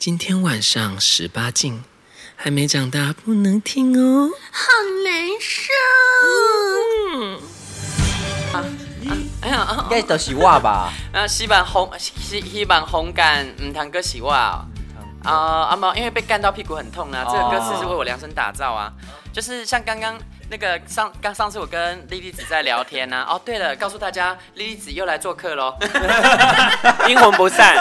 今天晚上十八禁，还没长大不能听哦，好难受。嗯啊啊、哎呀，应该都是我吧？啊，希望红希希望红感唔通哥是我啊啊啊！冇，因为被干到屁股很痛啊。哦、这个歌词是为我量身打造啊，就是像刚刚。那个上刚上次我跟莉莉子在聊天呢、啊，哦对了，告诉大家莉莉子又来做客喽，阴魂不散。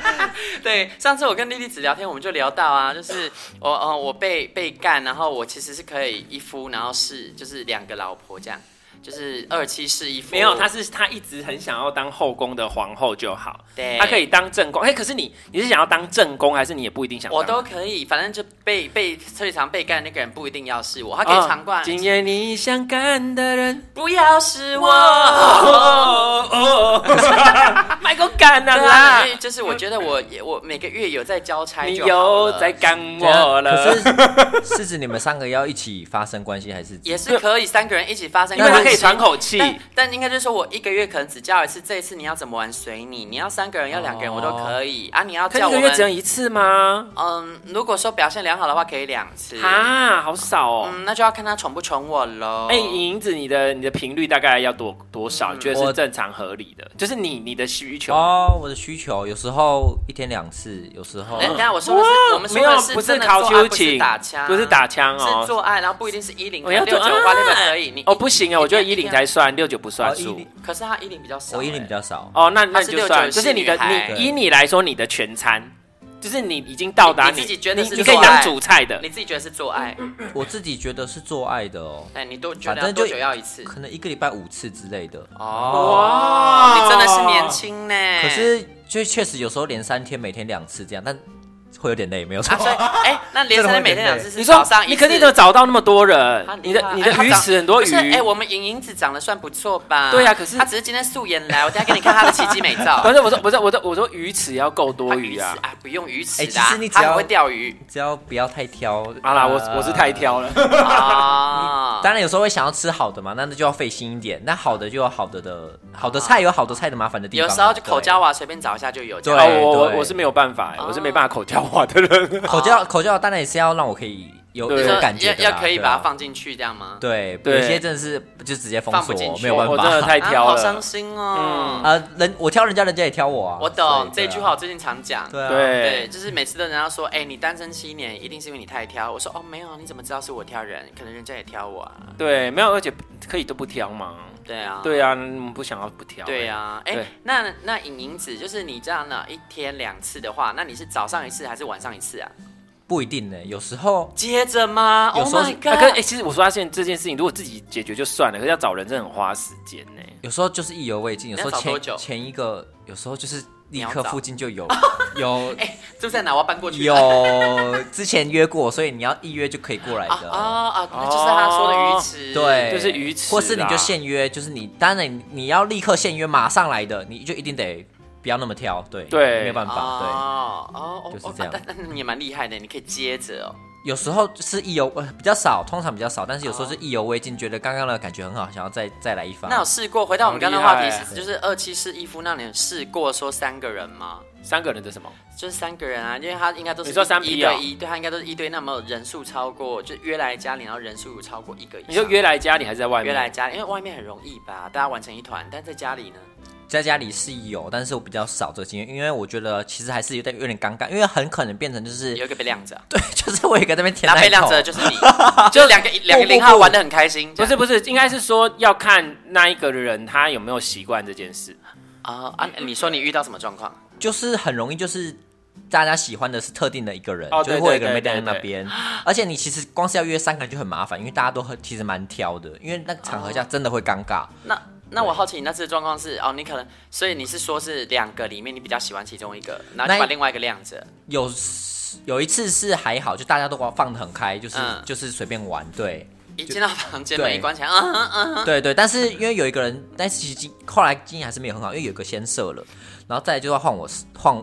对，上次我跟莉莉子聊天，我们就聊到啊，就是我呃我被被干，然后我其实是可以一夫，然后是就是两个老婆这样。就是二妻侍一夫，没有，他是他一直很想要当后宫的皇后就好，对，他可以当正宫。哎、欸，可是你你是想要当正宫，还是你也不一定想当？我都可以，反正就被被车里常被干的那个人不一定要是我，他可以常挂。今夜你想干的人不要是我。买个干的啦，就是我觉得我我每个月有在交差，你有在干我了。可是 是指你们三个要一起发生关系，还是也是可以三个人一起发生？因为他可以喘口气，但，应该就是说我一个月可能只叫一次，这一次你要怎么玩随你，你要三个人要两个人我都可以、哦、啊。你要叫我们一个月只能一次吗？嗯，如果说表现良好的话，可以两次啊，好少哦。嗯，那就要看他宠不宠我喽。哎、欸，银子，你的你的频率大概要多多少？你觉得是正常合理的？就是你你的需求哦，我的需求有时候一天两次，有时候。哎、欸，等下我说的是我们说的是不是考秋瑾，打枪，不是打枪哦，是做爱，然后不一定是一零，我要六九八六可以。你哦不行啊，我觉得一零才算，六九不算数。可是他一零比较少，我一零比较少。哦，那那你就算，就是你的你以你来说，你的全餐，就是你已经到达你自己觉得是你可以当主菜的，你自己觉得是做爱，我自己觉得是做爱的哦。哎，你都觉得多久要一次？可能一个礼拜五次之类的。哦，哇，你真的是年轻呢。可是就确实有时候连三天，每天两次这样，但。会有点累，没有错。哎，那连生每天两次是早上，你肯定都找到那么多人。你的你的鱼池很多鱼。哎，我们莹莹子长得算不错吧？对呀，可是她只是今天素颜来，我等下给你看她的奇迹美照。不是，我说不是，我说我说鱼池要够多鱼啊！啊，不用鱼池的，其实你只要会钓鱼，只要不要太挑。好啦，我我是太挑了啊。当然有时候会想要吃好的嘛，那那就要费心一点。那好的就有好的的，好的菜有好的菜的麻烦的地方。有时候就口交啊，随便找一下就有。对，我我是没有办法，我是没办法口交化的人。口交口交当然也是要让我可以有有感觉的，要可以把它放进去这样吗？对，有些真的是就直接封锁，没有办法，我真的太挑了，好伤心哦。呃，人我挑人家，人家也挑我啊。我懂这句话，我最近常讲。对对，就是每次都人家说，哎，你单身七年，一定是因为你太挑。我说哦，没有，你怎么知道是我挑人？可能人家也挑我啊。对，没有，而且可以都不挑嘛。对啊，对啊，不想要不挑。对啊，哎，那那影影子就是你这样呢一天两次的话，那你是早上一次还是晚上一次啊？不一定呢，有时候接着吗？有时候，可是哎，其实我发现这件事情，如果自己解决就算了，可是要找人真的很花时间呢。有时候就是意犹未尽，有时候前前一个，有时候就是立刻附近就有 有，哎，就在哪？我要搬过去。有之前约过，所以你要一约就可以过来的。啊那，就是他说的鱼池，对，就是鱼池，或是你就现约，就是你当然你要立刻现约，马上来的，你就一定得。不要那么挑，对对，没有办法，对哦哦，就是这样。但但你也蛮厉害的，你可以接着哦。有时候是意犹比较少，通常比较少，但是有时候是意犹未尽，觉得刚刚的感觉很好，想要再再来一发。那有试过？回到我们刚刚的话题，就是二七四一夫，那你有试过说三个人吗？三个人的什么？就是三个人啊，因为他应该都是你说三一对一，对他应该都是一对。那么人数超过，就约来家里，然后人数有超过一个以上。你说约来家里还是在外面？约来家里，因为外面很容易吧，大家玩成一团，但在家里呢？在家里是有，但是我比较少这个经验，因为我觉得其实还是有点有点尴尬，因为很可能变成就是有一个被晾着，对，就是我一个在那边 舔，被晾着就是你，就两个两个 零号玩的很开心，不是不是，应该是说要看那一个人他有没有习惯这件事。啊啊！你说你遇到什么状况？就是很容易就是大家喜欢的是特定的一个人，就会有一个人被晾在那边，而且你其实光是要约三个人就很麻烦，因为大家都很其实蛮挑的，因为那个场合下真的会尴尬。那那我好奇你那次的状况是哦，你可能所以你是说是两个里面你比较喜欢其中一个，然后就把另外一个晾着。有有一次是还好，就大家都放得很开，就是、嗯、就是随便玩。对，一进到房间门一关起来，嗯嗯嗯，对对。但是因为有一个人，但是其实后来经验还是没有很好，因为有一个先射了，然后再来就要换我换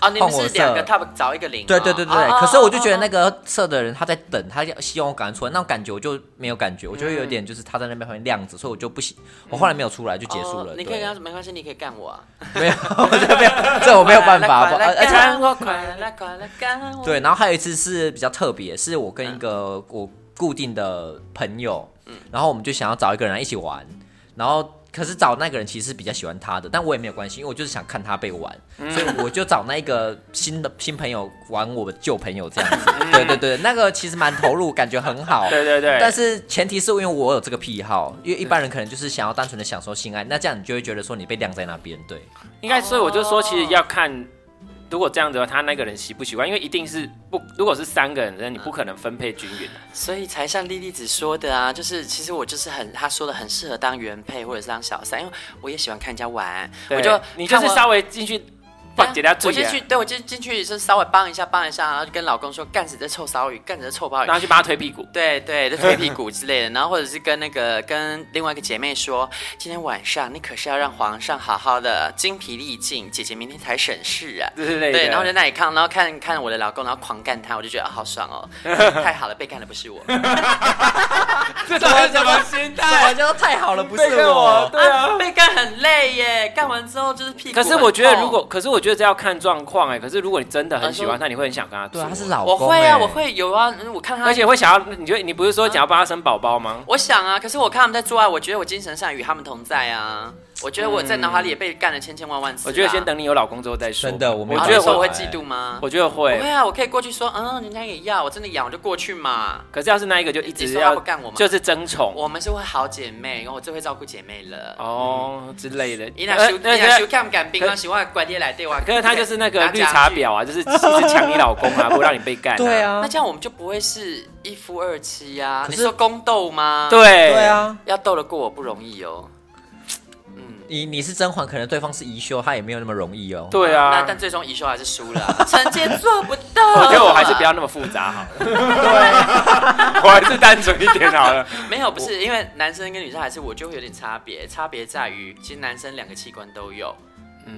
哦，你们是两个 top 找一个零。对对对对。可是我就觉得那个色的人他在等，他要希望我赶快出来，那种感觉我就没有感觉，我就会有点就是他在那边旁边亮着，所以我就不行。我后来没有出来就结束了。你可以跟他说没关系，你可以干我啊。没有，没有，这我没有办法。而且对，然后还有一次是比较特别，是我跟一个我固定的朋友，然后我们就想要找一个人来一起玩，然后。可是找那个人其实是比较喜欢他的，但我也没有关系，因为我就是想看他被玩，嗯、所以我就找那个新的新朋友玩我的旧朋友这样子。嗯、对对对，那个其实蛮投入，感觉很好。对对对。但是前提是因为我有这个癖好，因为一般人可能就是想要单纯的享受性爱，那这样你就会觉得说你被晾在那边。对，应该所以我就说，其实要看。如果这样子的话，他那个人习不习惯？因为一定是不，如果是三个人，那你不可能分配均匀，所以才像莉莉子说的啊，就是其实我就是很，他说的很适合当原配或者是当小三，因为我也喜欢看人家玩，我就你就是稍微进去。我先去，对我进进去是稍微帮一下，帮一下，然后就跟老公说干死这臭骚鱼，干死这臭鲍鱼，然后去帮他推屁股，对对，就推屁股之类的，然后或者是跟那个跟另外一个姐妹说，今天晚上你可是要让皇上好好的精疲力尽，姐姐明天才省事啊，对对对，然后在那里看，然后看看我的老公，然后狂干他，我就觉得好爽哦，太好了，被干的不是我，这到底是什么心态？我觉得太好了，不是我，对啊，被干很累耶，干完之后就是屁股，可是我觉得如果，可是我觉得这要看状。况哎，可是如果你真的很喜欢他，你会很想跟他做。对，他是老公。我会啊，我会有啊。我看他，而且会想要，你觉得你不是说想要帮他生宝宝吗？我想啊，可是我看他们在做爱，我觉得我精神上与他们同在啊。我觉得我在脑海里也被干了千千万万次。我觉得先等你有老公之后再说。真的，我我觉得我会嫉妒吗？我觉得会。会啊，我可以过去说，嗯，人家也要，我真的养，我就过去嘛。可是要是那一个就一直要干我们，就是争宠。我们是会好姐妹，然后我最会照顾姐妹了。哦，之类的。你那修，你那修干干兵啊？喜欢管爹来对哇？可是他就是那个绿茶婊啊，就是一直抢你老公啊，不让你被干。对啊。那这样我们就不会是一夫二妻啊？你说宫斗吗？对对啊，要斗得过我不容易哦。你你是甄嬛，可能对方是宜修，他也没有那么容易哦。对啊，但但最终宜修还是输了，臣妾做不到。我觉得我还是不要那么复杂好了，对，我还是单纯一点好了。没有，不是因为男生跟女生还是我就会有点差别，差别在于其实男生两个器官都有。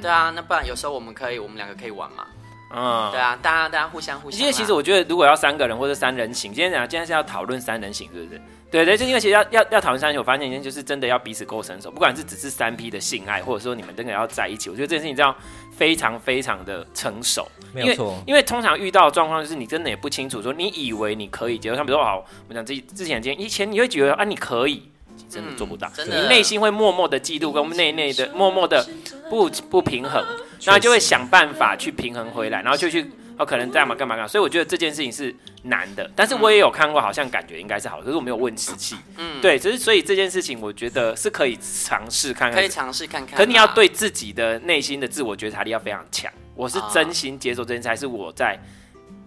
对啊，那不然有时候我们可以，我们两个可以玩嘛。嗯，对啊，大家大家互相互相。因为其实我觉得，如果要三个人或者三人行，今天讲今天是要讨论三人行，是不是？对对，就因为其实要要要讨论三人行，我发现今天就是真的要彼此够成熟，不管是只是三 P 的性爱，或者说你们真的要在一起，我觉得这件事情这样非常非常的成熟。没有错，因为通常遇到的状况就是你真的也不清楚，说你以为你可以结果，像比如说好，我们讲之之前今天以前你会觉得啊你可以，真的做不到，嗯、真的你内心会默默的嫉妒，跟内内的默默的不不平衡，然后就会想办法去平衡回来，然后就去。哦，可能这样嘛，干嘛干嘛？所以我觉得这件事情是难的，但是我也有看过，好像感觉应该是好的，可是我没有问实际。嗯，对，只是所以这件事情，我觉得是可以尝试看看，可以尝试看看。可你要对自己的内心的自我觉察力要非常强。我是真心接受这件事，还是我在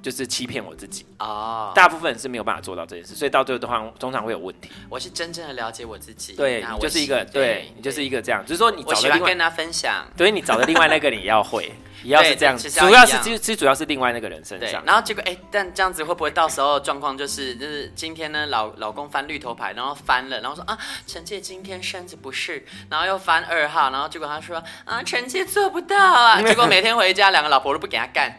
就是欺骗我自己？哦，大部分人是没有办法做到这件事，所以到最后的话，通常会有问题。我是真正的了解我自己，对，你就是一个，对你就是一个这样，就是说你找的另外跟他分享，对你找的另外那个你要会。也要是这样子，主要是其实主要是另外那个人身上。然后结果哎，但这样子会不会到时候状况就是就是今天呢老老公翻绿头牌，然后翻了，然后说啊臣妾今天身子不适，然后又翻二号，然后结果他说啊臣妾做不到啊，结果每天回家两个老婆都不给他干，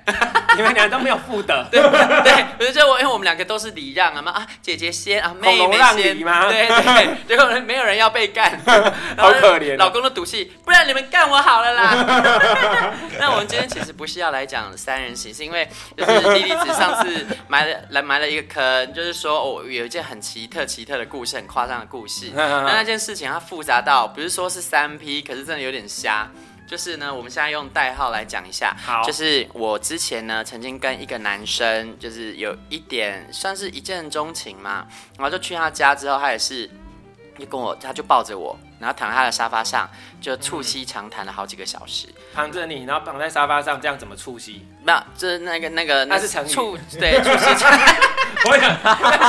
你们俩都没有妇德。对对，不是就我因为我们两个都是礼让啊嘛啊姐姐先啊妹妹先吗？对对，结果没有人要被干，好可怜，老公的赌气，不然你们干我好了啦。那我们。今天其实不是要来讲三人行，是因为就是弟弟子上次埋了来埋了一个坑，就是说哦有一件很奇特奇特的故事，很夸张的故事。那那件事情它复杂到不是说是三 P，可是真的有点瞎。就是呢，我们现在用代号来讲一下。好，就是我之前呢曾经跟一个男生，就是有一点算是一见钟情嘛，然后就去他家之后，他也是就跟我，他就抱着我。然后躺在他的沙发上，就促膝长谈了好几个小时。躺着你，然后躺在沙发上，这样怎么促膝？没有，就是那个那个，那是成促对促膝长。我想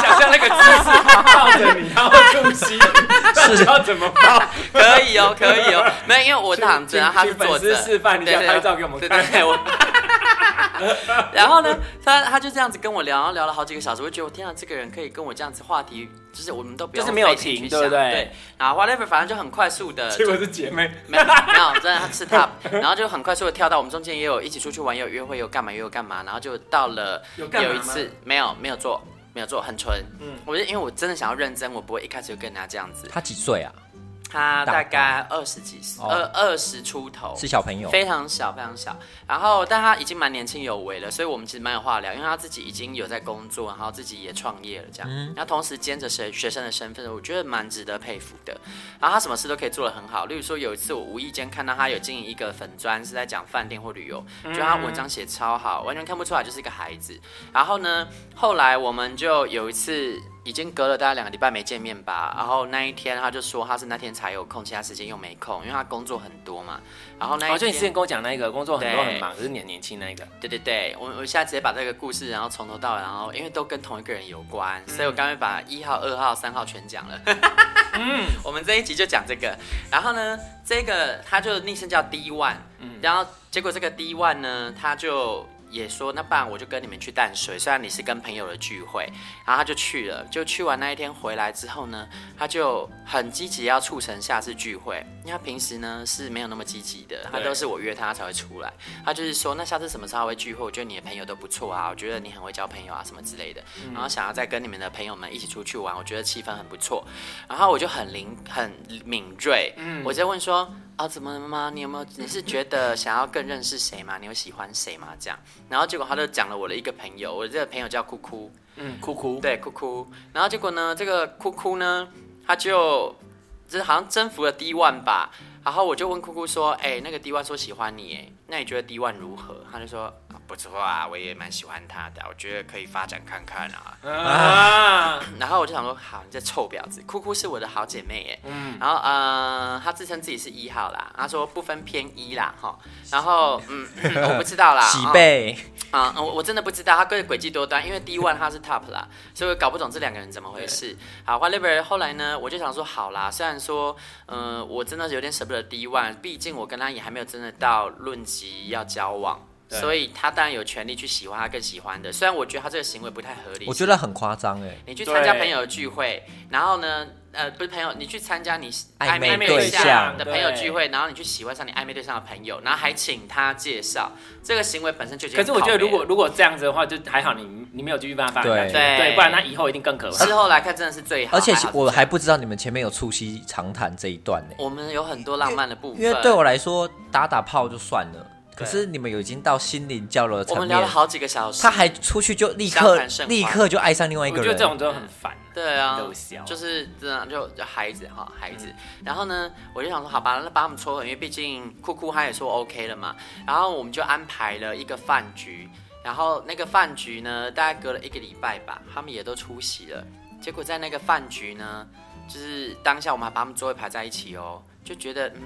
想象那个姿势，抱着你，然后促膝，是要怎么抱？可以哦，可以哦。没有，因为我躺着，然后他是坐着。示范一下，拍照给我们看。然后呢，他他就这样子跟我聊，然后聊了好几个小时，我就觉得我天啊，这个人可以跟我这样子话题，就是我们都不用就是没有停，对不对？对。然后 whatever，反正就很快速的，结果是姐妹，没 有没有，真的是他，然后就很快速的跳到我们中间也有一起出去玩，也有约会，有干嘛，也有干嘛，然后就到了有一次没有没有做没有做很纯，嗯，我就因为我真的想要认真，我不会一开始就跟人家这样子。他几岁啊？他大概二十几岁，二二十出头，是小朋友，非常小，非常小。然后，但他已经蛮年轻有为了，所以我们其实蛮有话聊，因为他自己已经有在工作，然后自己也创业了，这样。然后同时兼着学学生的身份，我觉得蛮值得佩服的。然后他什么事都可以做得很好，例如说有一次我无意间看到他有经营一个粉砖，是在讲饭店或旅游，觉得他文章写超好，完全看不出来就是一个孩子。然后呢，后来我们就有一次。已经隔了大概两个礼拜没见面吧，然后那一天他就说他是那天才有空，其他时间又没空，因为他工作很多嘛。然后那一天，哦，就你之前跟我讲那个工作很多很忙，就是年年轻那个。对对对，我我现在直接把这个故事，然后从头到尾，然后因为都跟同一个人有关，嗯、所以我刚才把一号、二号、三号全讲了。嗯，我们这一集就讲这个。然后呢，这个他就昵称叫 D One，嗯，然后结果这个 D One 呢，他就。也说那不然我就跟你们去淡水，虽然你是跟朋友的聚会，然后他就去了，就去完那一天回来之后呢，他就很积极要促成下次聚会，因为他平时呢是没有那么积极的，他都是我约他才会出来，他就是说那下次什么时候会聚会？我觉得你的朋友都不错啊，我觉得你很会交朋友啊什么之类的，然后想要再跟你们的朋友们一起出去玩，我觉得气氛很不错，然后我就很灵很敏锐，嗯，我就问说。啊，怎么了吗？你有没有？你是觉得想要更认识谁吗？你有喜欢谁吗？这样，然后结果他就讲了我的一个朋友，我这个朋友叫哭哭，嗯，哭哭，对，哭哭。然后结果呢，这个哭哭呢，他就就是好像征服了 D One 吧。然后我就问哭哭说：“哎、欸，那个 D One 说喜欢你，哎，那你觉得 D One 如何？”他就说。不错啊，我也蛮喜欢他的，我觉得可以发展看看啊。啊然后我就想说，好，你这臭婊子，哭哭是我的好姐妹耶。嗯。然后呃，她自称自己是一号啦，她说不分偏一啦，哈。然后嗯，我不知道啦。喜贝。啊、嗯，我我真的不知道，他个人诡计多端，因为 D One 他是 Top 啦，所以我搞不懂这两个人怎么回事。好，whatever。后来呢，我就想说，好啦，虽然说，嗯、呃，我真的是有点舍不得 D One，毕竟我跟他也还没有真的到论及要交往。所以他当然有权利去喜欢他更喜欢的，虽然我觉得他这个行为不太合理。我觉得很夸张哎！你去参加朋友的聚会，然后呢，呃，不是朋友，你去参加你暧昧对象的朋友聚会，然后你去喜欢上你暧昧对象的朋友，然后还请他介绍，这个行为本身就。可是我觉得，如果如果这样子的话，就还好你，你你没有继续办法。对对，不然他以后一定更可怕。事后来看，真的是最好。而且我还不知道你们前面有促膝长谈这一段呢。我们有很多浪漫的部分。因为对我来说，打打炮就算了。可是你们有已经到心灵交流的层面，我们聊了好几个小时，他还出去就立刻立刻就爱上另外一个人，我觉得这种都很烦。对啊，就是这样就就孩子哈孩子。然后呢，我就想说，好吧，那把他们撮合，因为毕竟酷酷他也说 OK 了嘛。然后我们就安排了一个饭局，然后那个饭局呢，大概隔了一个礼拜吧，他们也都出席了。结果在那个饭局呢，就是当下我们还把他们座位排在一起哦，就觉得嗯，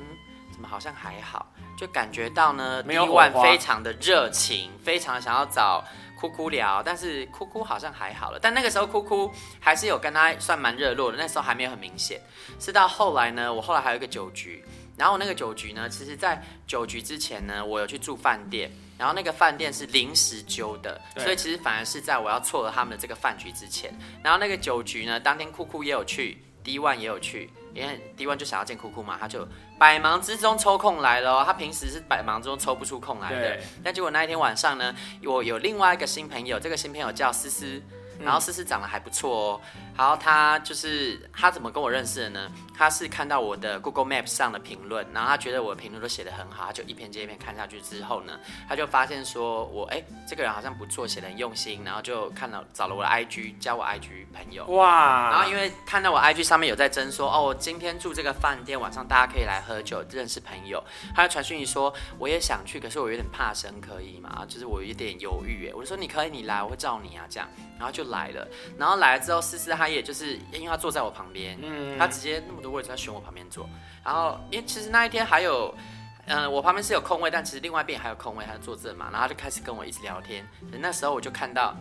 怎么好像还好。就感觉到呢，D One 非常的热情，非常想要找哭哭聊，但是哭哭好像还好了。但那个时候哭哭还是有跟他算蛮热络的，那时候还没有很明显。是到后来呢，我后来还有一个酒局，然后那个酒局呢，其实在酒局之前呢，我有去住饭店，然后那个饭店是临时揪的，所以其实反而是在我要撮合他们的这个饭局之前。然后那个酒局呢，当天酷酷也有去，D One 也有去。因为 D One 就想要见哭哭嘛，他就百忙之中抽空来了。他平时是百忙之中抽不出空来的，但结果那一天晚上呢，我有另外一个新朋友，这个新朋友叫思思。然后思思长得还不错哦，然后他就是他怎么跟我认识的呢？他是看到我的 Google Maps 上的评论，然后他觉得我的评论都写得很好，他就一篇接一篇看下去之后呢，他就发现说我哎这个人好像不错，写得很用心，然后就看到找了我的 IG，加我 IG 朋友。哇！然后因为看到我 IG 上面有在征说哦，今天住这个饭店，晚上大家可以来喝酒认识朋友，他就传讯息说我也想去，可是我有点怕生，可以吗？就是我有点犹豫哎，我就说你可以，你来，我会罩你啊这样，然后就来了，然后来了之后，思思他也就是因为他坐在我旁边，嗯，他直接那么多位置他选我旁边坐，然后因为其实那一天还有，嗯、呃，我旁边是有空位，但其实另外一边还有空位，他就坐这嘛，然后他就开始跟我一直聊天，那时候我就看到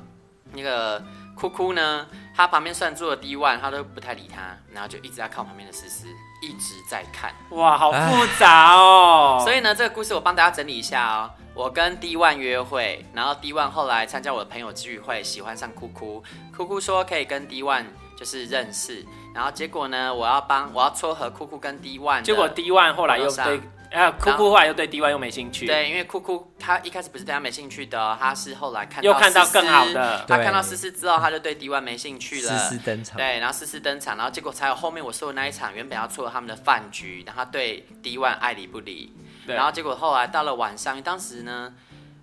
那个哭哭呢，他旁边虽然坐了 D One，他都不太理他，然后就一直在看我旁边的思思，一直在看，哇，好复杂哦，所以呢，这个故事我帮大家整理一下哦。我跟 D One 约会，然后 D One 后来参加我的朋友聚会，喜欢上酷酷，酷酷说可以跟 D One 就是认识，然后结果呢，我要帮我要撮合酷酷跟 D One，结果 D One 后来又对，啊，酷酷后来又对 D One 又没兴趣，对，因为酷酷他一开始不是对他没兴趣的，哦，他是后来看到又看到更好的，他看到思思之后，他就对 D One 没兴趣了，思思登场，对，然后思思登场，然后结果才有后面我说的那一场，原本要撮合他们的饭局，然后他对 D One 爱理不理，对然后结果后来到了晚上，因为当时呢。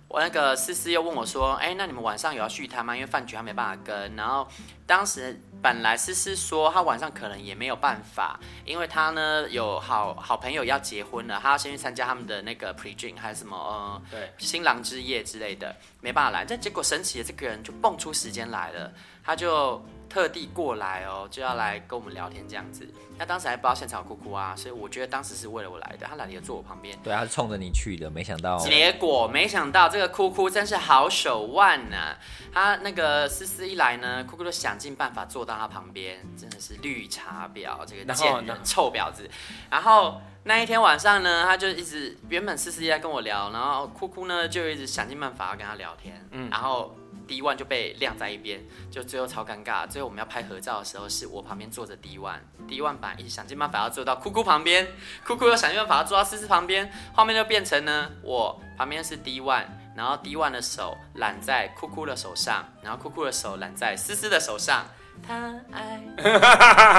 我那个思思又问我说：“哎，那你们晚上有要续摊吗？因为饭局他没办法跟。然后当时本来思思说他晚上可能也没有办法，因为他呢有好好朋友要结婚了，他要先去参加他们的那个 pre drink 还是什么呃，对，新郎之夜之类的，没办法来。但结果神奇的这个人就蹦出时间来了，他就。特地过来哦，就要来跟我们聊天这样子。他当时还不知道现场有酷酷啊，所以我觉得当时是为了我来的。他来了坐我旁边，对，他是冲着你去的，没想到。结果没想到这个酷酷真是好手腕呐、啊！他那个思思一来呢，酷酷就想尽办法坐到他旁边，真的是绿茶婊，这个贱人臭婊子。然后那一天晚上呢，他就一直原本思思一来跟我聊，然后酷酷呢就一直想尽办法要跟他聊天，嗯，然后。D one 就被晾在一边，就最后超尴尬。最后我们要拍合照的时候，是我旁边坐着 D one，D one 本来一直想尽办法要坐到酷酷旁边，酷酷又想尽办法要坐到思思旁边，后面就变成呢，我旁边是 D one，然后 D one 的手揽在酷酷的手上，然后酷酷的手揽在思思的手上。他爱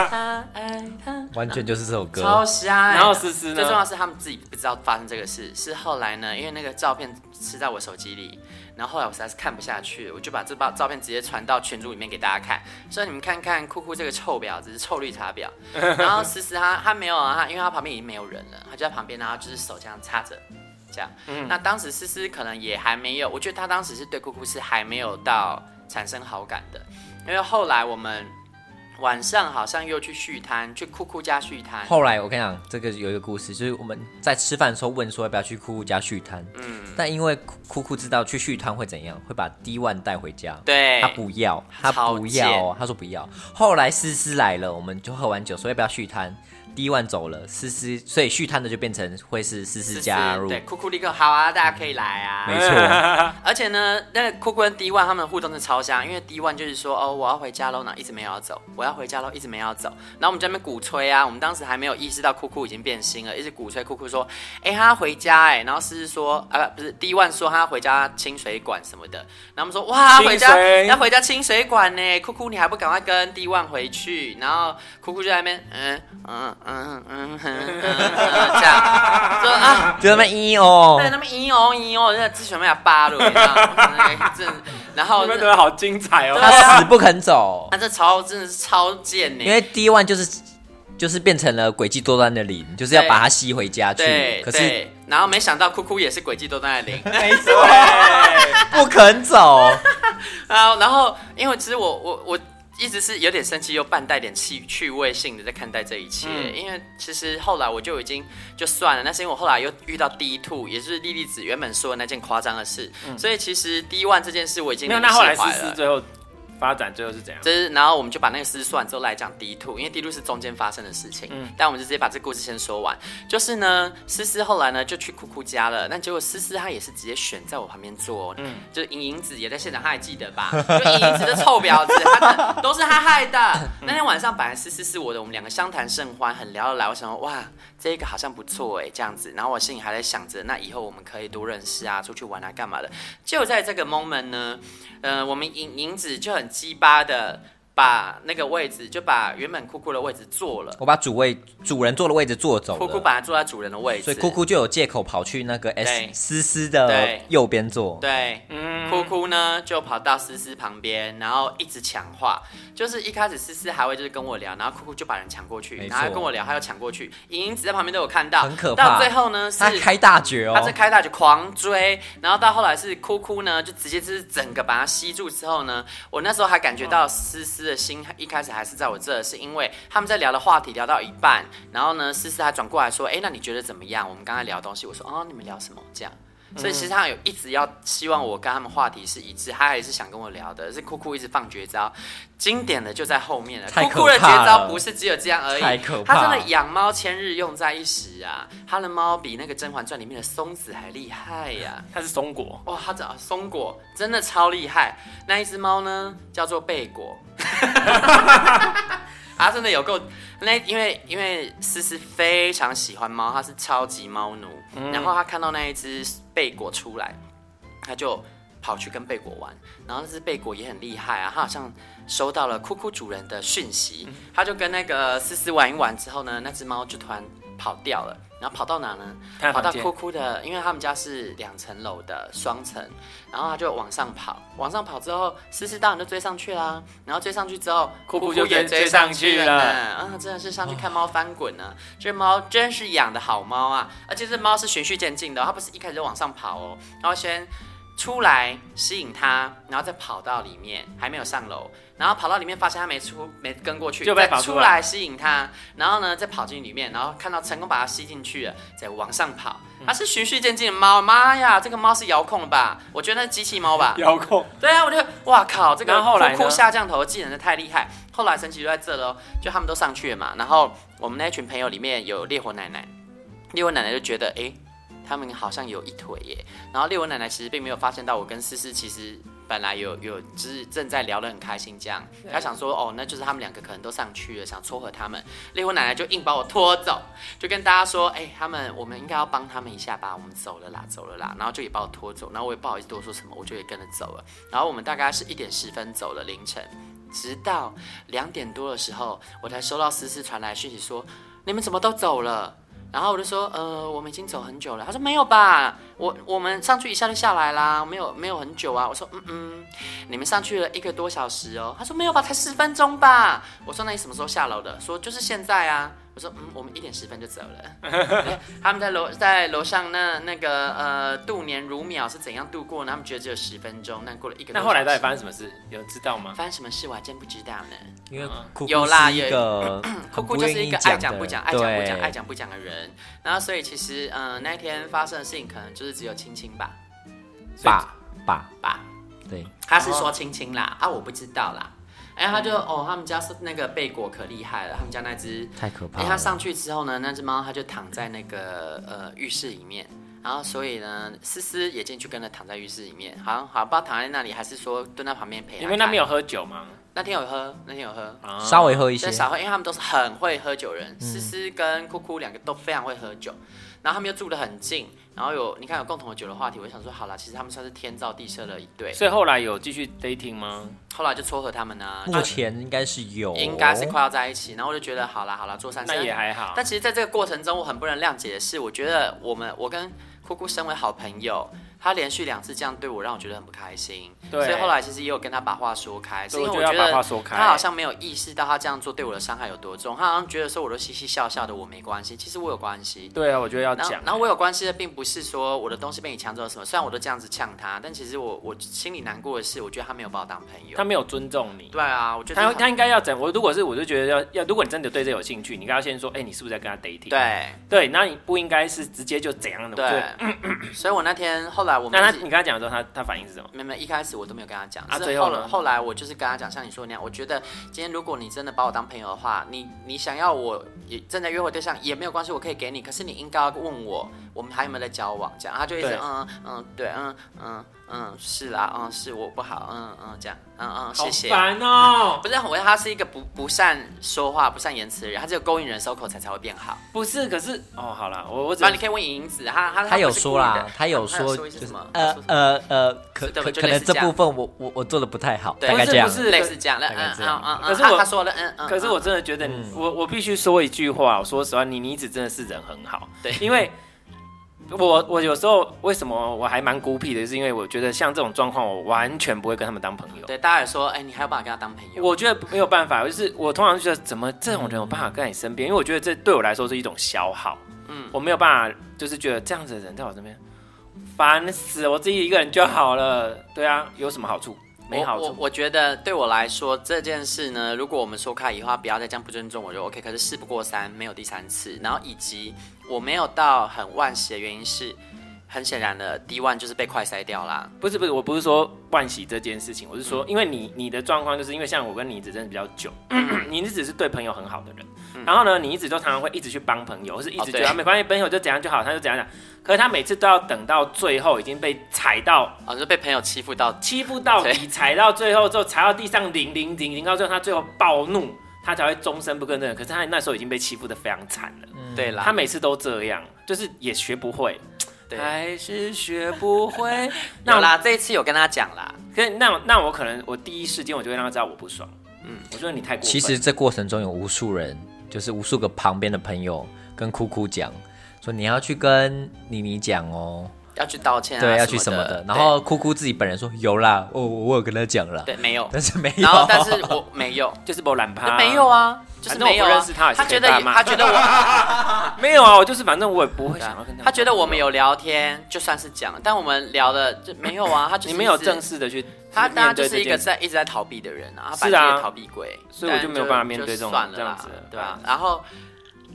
他爱他，完全就是这首歌，超瞎。然后思思呢，最重要是他们自己不知道发生这个事，是后来呢，因为那个照片是在我手机里。然后后来我实在是看不下去，我就把这包照片直接传到群组里面给大家看，说你们看看酷酷这个臭婊子，是臭绿茶婊。然后思思他他没有啊，他因为他旁边已经没有人了，他就在旁边，然后就是手这样插着，这样。嗯、那当时思思可能也还没有，我觉得他当时是对酷酷是还没有到产生好感的，因为后来我们。晚上好像又去续摊，去酷酷家续摊。后来我跟你讲，这个有一个故事，就是我们在吃饭的时候问说要不要去酷酷家续摊。嗯。但因为酷酷知道去续摊会怎样，会把 D one 带回家。对。他不要，他不要，他说不要。后来思思来了，我们就喝完酒说要不要续摊。D one 走了，思思，所以续摊的就变成会是思思加入。对，酷酷立刻好啊，大家可以来啊。没错。而且呢，那酷酷跟 D one 他们的互动是超香，因为 D one 就是说哦，我要回家喽，那一直没有要走，我要回家喽，一直没有要走。然后我们在那边鼓吹啊，我们当时还没有意识到酷酷已经变心了，一直鼓吹酷酷说，哎，他要回家哎。然后思思说啊，不是 D one 说他要回家清水管什么的。然后我们说哇，回家要回家清水管呢，酷酷你还不赶快跟 D one 回去？然后酷酷就在那边嗯嗯嗯嗯。嗯嗯嗯、这样说啊，就那么一哦，对，那么一哦一哦，现在只准备要扒了，你知道吗？然后你们觉得好精彩哦，他死不肯走，他这超真的是超贱呢，因为第一万就是就是变成了诡计多端的零，就是要把他吸回家去，对可是然后没想到酷酷也是诡计多端的零，没错，不肯走，然后然后因为其实我我我。一直是有点生气，又半带点趣趣味性的在看待这一切，嗯、因为其实后来我就已经就算了，那是因为我后来又遇到 D two，也就是莉莉子原本说的那件夸张的事，嗯、所以其实 D one 这件事我已经没有那后来思思最后。发展最后是怎样？就是，然后我们就把那个事算之后来讲 D two，因为 D two 是中间发生的事情。嗯，但我们就直接把这故事先说完。就是呢，思思后来呢就去酷酷家了，那结果思思她也是直接选在我旁边坐。嗯，就是莹莹子也在现场，她还记得吧？就莹莹子的臭婊子，她的都是她害的。嗯、那天晚上本来思思是我的，我们两个相谈甚欢，很聊得来。我想说，哇，这个好像不错哎，这样子。然后我心里还在想着，那以后我们可以多认识啊，出去玩啊，干嘛的？就在这个 moment 呢，呃，我们莹莹子就很鸡巴的把那个位置，就把原本酷酷的位置坐了。我把主位主人坐的位置坐走了。酷酷本来坐在主人的位置，所以酷酷就有借口跑去那个 S 思思的右边坐。对，嗯，酷酷呢就跑到思思旁边，然后一直抢话。就是一开始思思还会就是跟我聊，然后酷酷就把人抢过去，然后跟我聊，他又抢过去。莹莹子在旁边都有看到，很可怕。到最后呢，是他开大绝哦，他是开大绝狂追，然后到后来是酷酷呢，就直接就是整个把他吸住之后呢，我那时候还感觉到思思。的心一开始还是在我这，是因为他们在聊的话题聊到一半，然后呢，思思还转过来说：“哎，那你觉得怎么样？我们刚才聊东西。”我说：“哦，你们聊什么？”这样，所以其实他有一直要希望我跟他们话题是一致，他还是想跟我聊的。是酷酷一直放绝招，经典的就在后面了。酷酷的绝招不是只有这样而已，太可怕。他真的养猫千日用在一时啊！他的猫比那个《甄嬛传》里面的松子还厉害呀、啊！他是松果哇，他找松果真的超厉害。那一只猫呢，叫做贝果。他真的有够那，因为因为思思非常喜欢猫，他是超级猫奴。嗯、然后他看到那一只贝果出来，他就跑去跟贝果玩。然后那只贝果也很厉害啊，他好像收到了酷酷主人的讯息，他就跟那个思思玩一玩之后呢，那只猫就突然跑掉了。然后跑到哪呢？跑到酷酷的，因为他们家是两层楼的双层，然后他就往上跑，往上跑之后，思思当然就追上去啦。然后追上去之后，酷酷就也追上去了。啊，真的是上去看猫翻滚呢。这猫真是养的好猫啊！而且这猫是循序渐进的，它不是一开始就往上跑哦，然后先出来吸引它，然后再跑到里面，还没有上楼。然后跑到里面，发现他没出，没跟过去，就被跑出来吸引他。然后呢，再跑进里面，然后看到成功把它吸进去了，再往上跑。它是循序渐进的猫，妈呀，这个猫是遥控的吧？我觉得那机器猫吧。遥控。对啊，我觉得哇靠，这个酷酷下降头的技能太厉害。后来神奇就在这喽，就他们都上去了嘛。然后我们那群朋友里面有烈火奶奶，烈火奶奶就觉得，哎，他们好像有一腿耶。然后烈火奶奶其实并没有发现到我跟思思其实。本来有有就是正在聊得很开心，这样他想说哦，那就是他们两个可能都上去了，想撮合他们。烈火奶奶就硬把我拖走，就跟大家说，哎、欸，他们我们应该要帮他们一下吧，我们走了啦，走了啦，然后就也把我拖走，然后我也不好意思多说什么，我就也跟着走了。然后我们大概是一点十分走了凌晨，直到两点多的时候，我才收到思思传来讯息说，你们怎么都走了？然后我就说，呃，我们已经走很久了。他说没有吧，我我们上去一下就下来啦，没有没有很久啊。我说，嗯嗯，你们上去了一个多小时哦。他说没有吧，才十分钟吧。我说那你什么时候下楼的？说就是现在啊。我说嗯，我们一点十分就走了。他们在楼在楼上那那个呃度年如秒是怎样度过呢？他们觉得只有十分钟，那过了一个。那后来到底发生什么事？有人知道吗？发生什么事我还真不知道呢。因为酷酷有啦，有一个酷酷就是一个 爱讲不讲、爱讲不讲、爱讲不讲的人。然后所以其实嗯、呃、那一天发生的事情可能就是只有亲亲吧，爸爸爸，对，他是说亲亲啦啊，我不知道啦。哎，他就哦，他们家是那个贝果可厉害了，他们家那只太可怕了。哎，他上去之后呢，那只猫它就躺在那个呃浴室里面，然后所以呢，思思也进去跟着躺在浴室里面，好像好像不知道躺在那里还是说蹲在旁边陪他。因为那边有喝酒吗？那天有喝，那天有喝，啊、稍微喝一些，少喝，因为他们都是很会喝酒人，思思、嗯、跟酷酷两个都非常会喝酒，然后他们又住得很近。然后有你看有共同的酒的话题，我就想说好了，其实他们算是天造地设的一对。所以后来有继续 dating 吗？后来就撮合他们呢、啊。目前应该是有，应该是快要在一起。然后我就觉得好了好了，做善事。那也还好。但其实在这个过程中，我很不能谅解的是，我觉得我们我跟酷酷身为好朋友。他连续两次这样对我，让我觉得很不开心。对，所以后来其实也有跟他把话说开，是因为我觉得他好像没有意识到他这样做对我的伤害有多重。他好像觉得说我都嘻嘻笑笑的，我没关系。其实我有关系。对啊，我觉得要讲。然后我有关系的，并不是说我的东西被你抢走了什么。虽然我都这样子呛他，但其实我我心里难过的是，我觉得他没有把我当朋友，他没有尊重你。对啊，我觉得他他应该要怎？我如果是我就觉得要要，如果你真的对这有兴趣，你应该要先说，哎，你是不是在跟他 dating？对对，那你不应该是直接就怎样的。对，所以我那天后来我们那他你跟他讲。的时候，他他反应是什么？没没，一开始我都没有跟他讲。啊，最后呢？后来我就是跟他讲，像你说那样，我觉得今天如果你真的把我当朋友的话，你你想要我也正在约会对象也没有关系，我可以给你。可是你应该要问我，我们还有没有在交往？这样他就一直嗯嗯对嗯嗯嗯是啦嗯是我不好嗯嗯这样嗯嗯谢谢。好烦哦！不是，我觉得他是一个不不善说话、不善言辞的人，他只有勾引人，收口才才会变好。不是，可是哦，好了，我我那你可以问银子，他他他有说啦，他有说就是呃呃呃，可可可能这部分我我我做的不太好，大概这样，不是类似这样的，嗯嗯嗯。可是我他说了，嗯嗯。可是我真的觉得，我我必须说一句话，说实话，你妮子真的是人很好，对，因为。我我有时候为什么我还蛮孤僻的，是因为我觉得像这种状况，我完全不会跟他们当朋友。对，大家也说，哎、欸，你还有办法跟他当朋友？我觉得没有办法，就是我通常觉得，怎么这种人有办法跟你身边？因为我觉得这对我来说是一种消耗。嗯，我没有办法，就是觉得这样子的人在我身边，烦死，我自己一个人就好了。对啊，有什么好处？没好处。我我，我觉得对我来说这件事呢，如果我们说开以后，不要再这样不尊重我就 OK。可是事不过三，没有第三次。然后以及我没有到很惋惜的原因是。很显然的，D one 就是被快塞掉啦。不是不是，我不是说万喜这件事情，我是说，因为你你的状况就是因为像我跟你一直真的比较久，你一直是对朋友很好的人，然后呢，你一直都常常会一直去帮朋友，或是一直觉得没关系，朋友就怎样就好，他就怎样讲。可是他每次都要等到最后已经被踩到，啊，就被朋友欺负到欺负到底，踩到最后之后踩到地上，零零零零到最后，他最后暴怒，他才会终身不跟这个。可是他那时候已经被欺负的非常惨了，对啦，他每次都这样，就是也学不会。对还是学不会。那 有啦，这一次有跟他讲啦。可是那那我可能我第一时间我就会让他知道我不爽。嗯，我觉得你太过分。其实这过程中有无数人，就是无数个旁边的朋友跟哭哭讲，说你要去跟妮妮讲哦。要去道歉啊，对，要去什么的，然后哭哭自己本人说有啦，我我有跟他讲了，对，没有，但是没有，然后但是我 没有，就是不懒趴，没有啊，就是没有认识他，他觉得他觉得我 没有啊，我就是反正我也不会想要跟他，他觉得我们有聊天，就算是讲，但我们聊的就没有啊，他你没有正式的去，他当然就是一个在一直在逃避的人啊，他是啊，逃避鬼，所以我就没有办法面对这种算了啦，对吧？然后。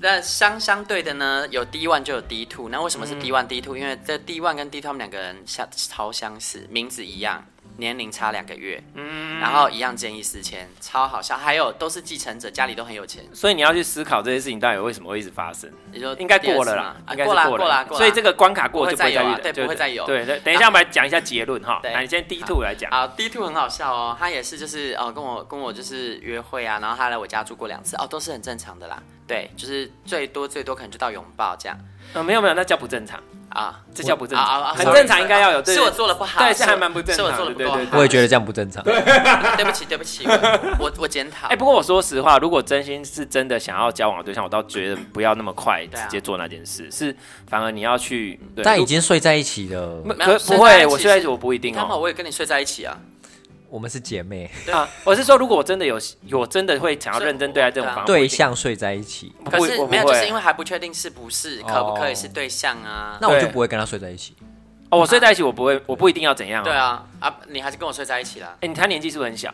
那相相对的呢，有 D one 就有 D two。那为什么是 D one D two？因为这 D one 跟 D two 他们两个人相超相似，名字一样。年龄差两个月，嗯，然后一样建议四千，超好笑。还有都是继承者，家里都很有钱，所以你要去思考这些事情到底为什么会一直发生。你说应该过了啦，应该过了过了，所以这个关卡过就不会再有，对，不会再有。对对，等一下我们来讲一下结论哈。来，你先 D two 来讲。好，D two 很好笑哦，他也是就是哦跟我跟我就是约会啊，然后他来我家住过两次，哦都是很正常的啦。对，就是最多最多可能就到拥抱这样。呃，没有没有，那叫不正常。啊，这叫不正常啊！很正常，应该要有。是我做的不好，对，是还蛮不正常。是我做的不好，我也觉得这样不正常。对，对不起，对不起，我我检讨。哎，不过我说实话，如果真心是真的想要交往的对象，我倒觉得不要那么快直接做那件事，是反而你要去。但已经睡在一起了，可不会，我睡在一起我不一定哦。刚好我也跟你睡在一起啊。我们是姐妹啊！我是说，如果我真的有，我真的会想要认真对待这种对象睡在一起。可是没有，就是因为还不确定是不是可不可以是对象啊？那我就不会跟他睡在一起。哦，我睡在一起，我不会，我不一定要怎样。对啊，啊，你还是跟我睡在一起啦。哎，他年纪是不是很小？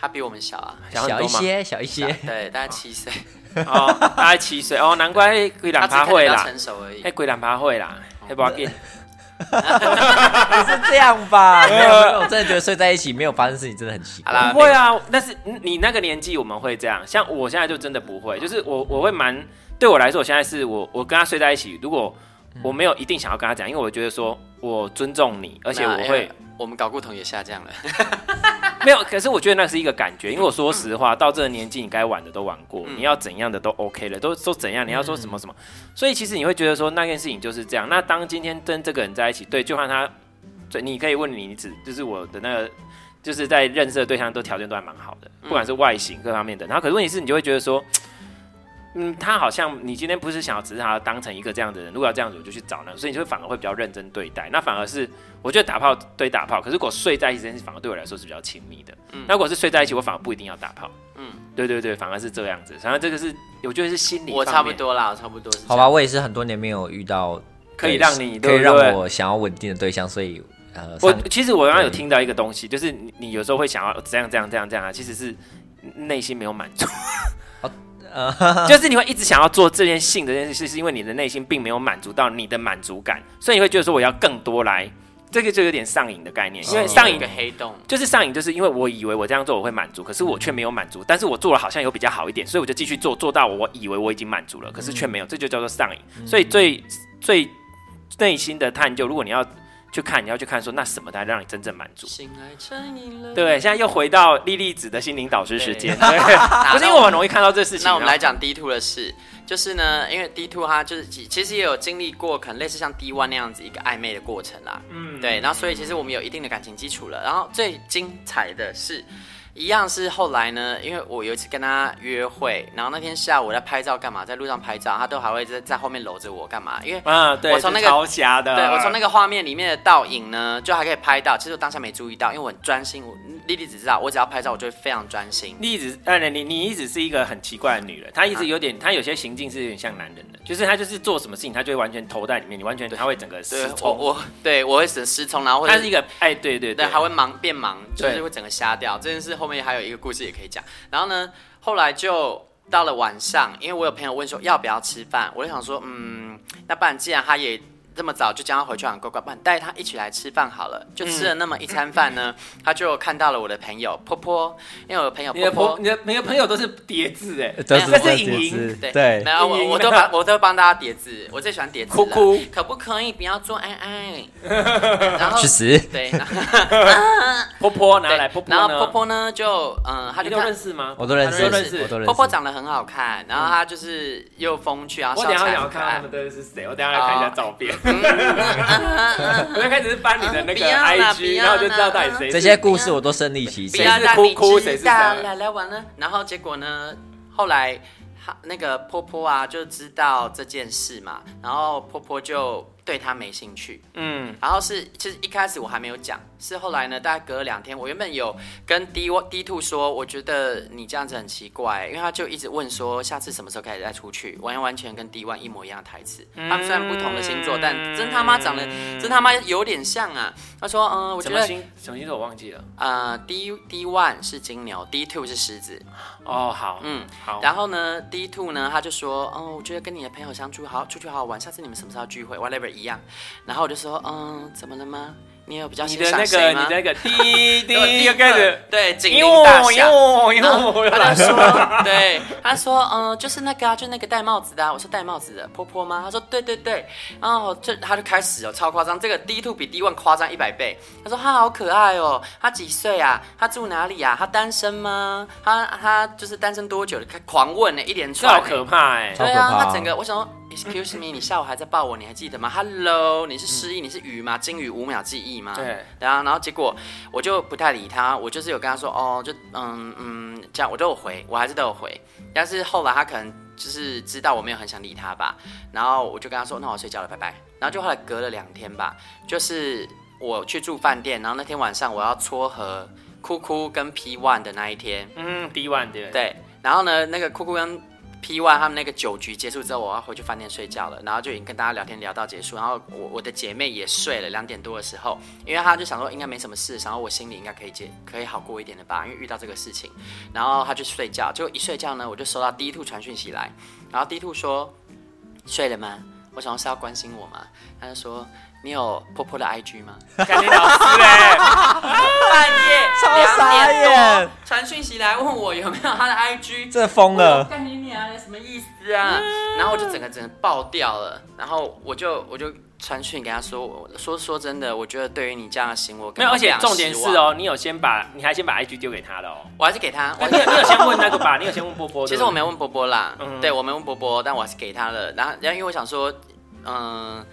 他比我们小啊，小一些，小一些。对，大概七岁。哦，大概七岁哦，难怪鬼两趴会啦。成熟而已。哎，鬼两趴会啦，还不要紧。不是这样吧？没有，我真的觉得睡在一起没有发生事情真的很奇怪。不会啊，但是你那个年纪我们会这样，像我现在就真的不会。就是我我会蛮，对我来说，我现在是我我跟他睡在一起，如果我没有一定想要跟他讲，因为我觉得说我尊重你，而且我会，我们搞固酮也下降了。没有，可是我觉得那是一个感觉，因为我说实话，到这个年纪，你该玩的都玩过，你要怎样的都 OK 了，都都怎样，你要说什么什么，所以其实你会觉得说那件事情就是这样。那当今天跟这个人在一起，对，就看他，对，你可以问你子，就是我的那个，就是在认识的对象都条件都还蛮好的，不管是外形各方面的。然后，可是问题是，你就会觉得说。嗯，他好像你今天不是想要只是他当成一个这样的人，如果要这样子，我就去找那，所以你就会反而会比较认真对待。那反而是我觉得打炮 对打炮，可是如果睡在一起这件事，反而对我来说是比较亲密的。嗯，那如果是睡在一起，我反而不一定要打炮。嗯，对对对，反而是这样子。反正这个是我觉得是心理。我差不多啦，差不多是。好吧，我也是很多年没有遇到可以让你可以让我想要稳定的对象，所以呃，我其实我刚刚有听到一个东西，就是你你有时候会想要这样这样这样这样啊，其实是内心没有满足。就是你会一直想要做这件性的这件事，是因为你的内心并没有满足到你的满足感，所以你会觉得说我要更多来，这个就有点上瘾的概念。因为上瘾的黑洞就是上瘾，就是因为我以为我这样做我会满足，可是我却没有满足，但是我做了好像有比较好一点，所以我就继续做，做到我以为我已经满足了，可是却没有，这就叫做上瘾。所以最最内心的探究，如果你要。去看，你要去看，说那什么才让你真正满足？对，现在又回到莉莉子的心灵导师时间。对，不是因为我很容易看到这事情。那我们来讲 D two 的事，就是呢，因为 D two 它就是其实也有经历过可能类似像 D one 那样子一个暧昧的过程啦。嗯，对，然后所以其实我们有一定的感情基础了。然后最精彩的是。一样是后来呢，因为我有一次跟他约会，然后那天下午我在拍照干嘛，在路上拍照，他都还会在在后面搂着我干嘛？因为啊，对，我从那个超瞎的，对我从那个画面里面的倒影呢，就还可以拍到。其实我当下没注意到，因为我很专心。我丽丽只知道，我只要拍照，我就会非常专心。莉莉子，哎，你你一直是一个很奇怪的女人，她一直有点，她有些行径是有点像男人的，就是她就是做什么事情，她就会完全投在里面，你完全她会整个失聪。我我对我会失失聪，然后她是一个哎，对对对，还会盲变盲，就是会整个瞎掉。这件事后后面还有一个故事。也可以讲，然后呢，后来就到了晚上，因为我有朋友问说要不要吃饭，我就想说，嗯，那不然既然他也这么早就将他回去，很乖乖，不然带他一起来吃饭好了。就吃了那么一餐饭呢，嗯、他就看到了我的朋友波波，因为我的朋友波波，你的每个朋友都是叠字哎，这是莹莹，对对，然后我我都帮我都帮大家叠字，我最喜欢叠字了。哭哭，可不可以不要做爱爱？然后去死。对，波波 拿来波波，然后波波呢就嗯，他就都认识吗？我都认识，我都认识。波波长得很好看，然后他就是又风趣啊。我等下想要看他们都是谁，我等下来看一下照片。我就开始是翻你的那个 IG，然后就知道到底谁。这些故事我都身历其境。谁是哭哭，谁是谁？来来玩了，然后结果呢？后来他那个婆婆啊，就知道这件事嘛，然后婆婆就。对他没兴趣，嗯，然后是其实一开始我还没有讲，是后来呢，大概隔了两天，我原本有跟 D D Two 说，我觉得你这样子很奇怪，因为他就一直问说下次什么时候开始再出去，完完全跟 D One 一模一样的台词，嗯、他们虽然不同的星座，但真他妈长得真他妈有点像啊。他说，嗯，我觉得什么星什么星座我忘记了，呃，D D One 是金牛，D Two 是狮子。哦，好，嗯，好。然后呢，D Two 呢，他就说，哦，我觉得跟你的朋友相处好，出去好好玩，下次你们什么时候聚会？Whatever。一样，然后我就说，嗯，怎么了吗？你有比较欣赏谁吗？你的那个，你的那个滴滴一个盖子，对，警铃大响。他就说，对，他说，嗯，就是那个啊，就那个戴帽子的。我说戴帽子的，婆婆吗？他说，对对对。然后这他就开始哦，超夸张，这个 D two 比 D one 夸张一百倍。他说他好可爱哦，他几岁啊？他住哪里啊？他单身吗？他他就是单身多久了？狂问呢，一连串，好可怕哎。对啊，他整个，我想说。Excuse me，你下午还在抱我，你还记得吗？Hello，你是失忆，你是鱼吗？金鱼五秒记忆吗？对，然后然后结果我就不太理他，我就是有跟他说哦，就嗯嗯这样，我都有回，我还是都有回。但是后来他可能就是知道我没有很想理他吧，然后我就跟他说，那我睡觉了，拜拜。然后就后来隔了两天吧，就是我去住饭店，然后那天晚上我要撮合哭哭跟 P One 的那一天，嗯，P One 对对，然后呢那个哭哭跟 P One 他们那个酒局结束之后，我要回去饭店睡觉了，然后就已经跟大家聊天聊到结束，然后我我的姐妹也睡了，两点多的时候，因为她就想说应该没什么事，然后我心里应该可以解可以好过一点的吧，因为遇到这个事情，然后她就睡觉，就一睡觉呢，我就收到 D Two 传讯息来，然后 D Two 说睡了吗？我想说是要关心我嘛？他就说。你有婆婆的 IG 吗？干你老师嘞！半夜两点多传讯息来问我有没有他的 IG，这疯了！干你娘的什么意思啊？然后我就整个整个爆掉了，然后我就我就传讯给他说，说说真的，我觉得对于你这样的行为，没有，而且重点是哦，你有先把你还先把 IG 丢给他了哦，我还是给他，你有你有先问那个吧，你有先问波波，其实我没问波波啦，嗯。对我没问波波，但我还是给他了，然后然后因为我想说，嗯。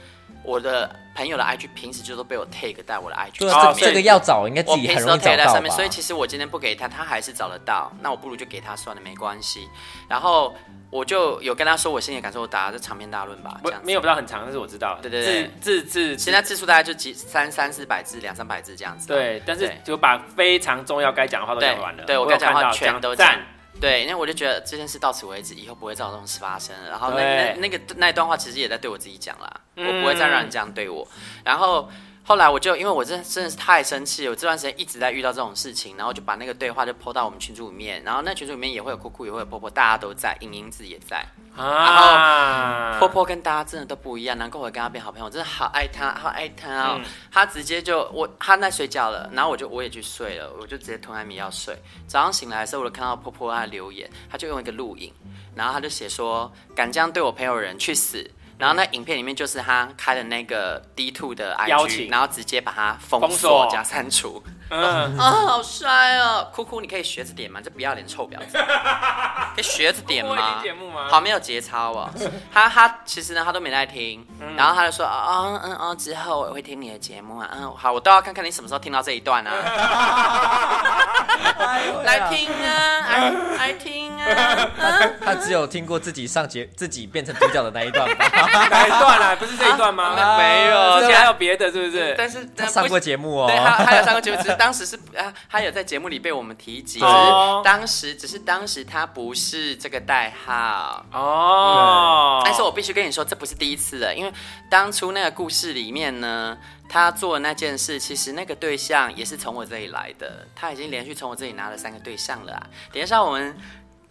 我的朋友的 IG 平时就都被我 take 在我的 IG，对啊，这个要找应该自己很容易找到吧。我平时都 tag 在上面，所以其实我今天不给他，他还是找得到。那我不如就给他算了，没关系。然后我就有跟他说我心里感受，我打这长篇大论吧，这样没有不到很长，但是我知道。对对对，字字字，现在字数大概就几三三四百字，两三百字这样子。对，但是就把非常重要该讲的话都讲完了。对，我该讲的话全都讲。对，因为我就觉得这件事到此为止，以后不会再有这种事发生。然后那那那个那一段话，其实也在对我自己讲啦，嗯、我不会再让人这样对我。然后后来我就因为我真真的是太生气了，我这段时间一直在遇到这种事情，然后就把那个对话就 po 到我们群组里面，然后那群组里面也会有酷酷，也会有婆婆，大家都在，影影子也在。啊！然后波波跟大家真的都不一样，难怪我跟她变好朋友，我真的好爱她，好爱她哦。嗯、他直接就我她在睡觉了，然后我就我也去睡了，我就直接吞安眠药睡。早上醒来的时候，我就看到波波他的留言，她就用一个录影，然后她就写说：“敢这样对我朋友的人去死。”然后那影片里面就是他开的那个 D two 的 IG，请然后直接把它封锁加删除。嗯啊，好帅哦！哭哭，你可以学着点吗？这不要脸臭婊子，可以学着点吗？好，没有节操哦。他他其实呢，他都没在听，然后他就说啊嗯嗯，之后我会听你的节目啊。嗯，好，我都要看看你什么时候听到这一段啊。来听啊，来来听啊。他只有听过自己上节自己变成主角的那一段吧？哪一段啊？不是这一段吗？没有，之前还有别的，是不是？但是他上过节目哦。对，他他有上过节目。当时是啊，他有在节目里被我们提及，只是当时只是当时他不是这个代号哦。但是我必须跟你说，这不是第一次了，因为当初那个故事里面呢，他做的那件事，其实那个对象也是从我这里来的，他已经连续从我这里拿了三个对象了啊。等一下我们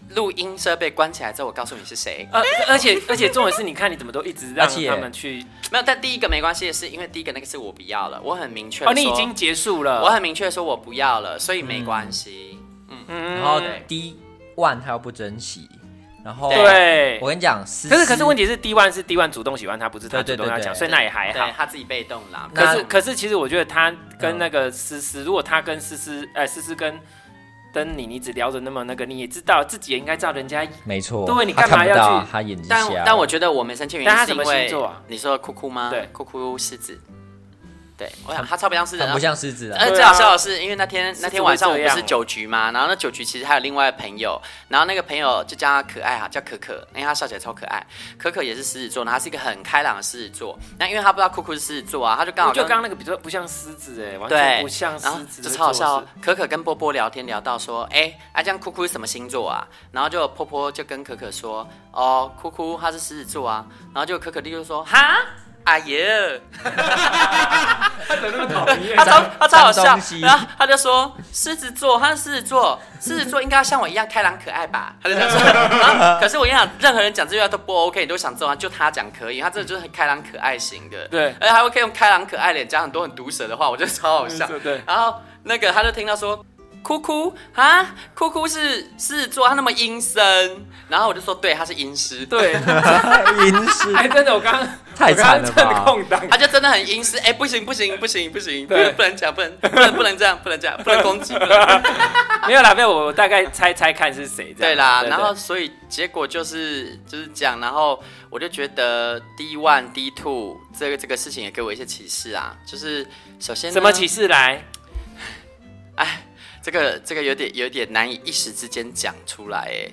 录音设备关起来之后，我告诉你是谁。呃，而且而且重点是，你看你怎么都一直让他们去，没有。但第一个没关系的是，因为第一个那个是我不要了，我很明确。哦，你已经结束了。我很明确说我不要了，所以没关系。嗯嗯。然后 D one 他又不珍惜，然后对，我跟你讲，可是可是问题是 D one 是 D one 主动喜欢他，不是他主动要讲，所以那也还好，他自己被动啦。可是可是其实我觉得他跟那个思思，如果他跟思思，哎，思思跟。跟你，你只聊着那么那个，你也知道自己也应该知道人家没错，对，你干嘛要去？他眼睛但但我觉得我没生气原因是因为他什么星座啊？你说酷酷吗？对，酷酷狮子。对，我想他超不像狮子，不像狮子。而最好笑的是，因为那天那天晚上我不是酒局嘛，然后那酒局其实还有另外的朋友，然后那个朋友就叫他可爱啊，叫可可，因为他笑起来超可爱。可可也是狮子座，然后他是一个很开朗的狮子座。那因为他不知道酷酷是狮子座啊，他就刚好就刚刚那个比较不像狮子哎，完全不像狮子，就超好笑。可可跟波波聊天聊到说，哎，啊这样酷酷是什么星座啊？然后就波波就跟可可说，哦，酷酷他是狮子座啊。然后就可可立刻说，哈。哎呀，他怎么那么讨厌？他超他超好笑，然后他就说狮子座，他是狮子座，狮子座应该要像我一样开朗可爱吧？他就这样说。可是我跟你讲，任何人讲这句话都不 OK，你都想揍他，就他讲可以，他真的就是很开朗可爱型的。对，而且还会可以用开朗可爱脸讲很多很毒舌的话，我觉得超好笑。对，然后那个他就听到说。哭哭啊，哭哭是狮子座，他那么阴森，然后我就说，对，他是阴湿，对，阴湿，哎，真的，我刚刚 太惨了吧，空档，他就真的很阴湿，哎，不行不行不行不行，不能不能讲，不能不能不能这样，不能这样，不能攻击，没有啦，没有，我大概猜猜看是谁，对啦，然后所以结果就是就是讲，然后我就觉得 D one D two 这个这个事情也给我一些启示啊，就是首先什么启示来，哎。这个这个有点有点难以一时之间讲出来哎，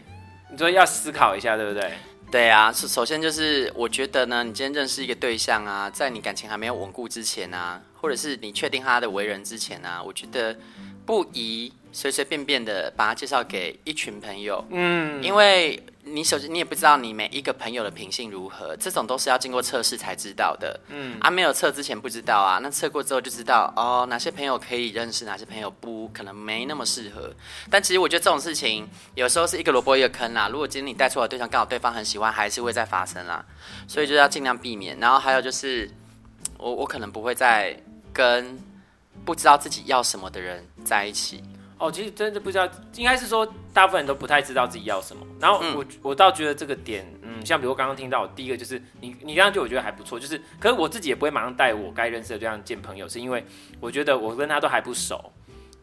你说要思考一下，对不对？对啊，首首先就是我觉得呢，你今天认识一个对象啊，在你感情还没有稳固之前啊，或者是你确定他的为人之前啊，我觉得不宜随随便便的把他介绍给一群朋友，嗯，因为。你首先你也不知道你每一个朋友的品性如何，这种都是要经过测试才知道的。嗯，啊，没有测之前不知道啊，那测过之后就知道哦，哪些朋友可以认识，哪些朋友不可能没那么适合。但其实我觉得这种事情有时候是一个萝卜一个坑啦。如果今天你带出来的对象刚好对方很喜欢，还是会再发生啦。所以就要尽量避免。然后还有就是，我我可能不会再跟不知道自己要什么的人在一起。哦，其实真的不知道，应该是说大部分人都不太知道自己要什么。然后我、嗯、我倒觉得这个点，嗯，像比如刚刚听到，第一个就是你你刚刚就我觉得还不错，就是可是我自己也不会马上带我该认识的对象见朋友，是因为我觉得我跟他都还不熟。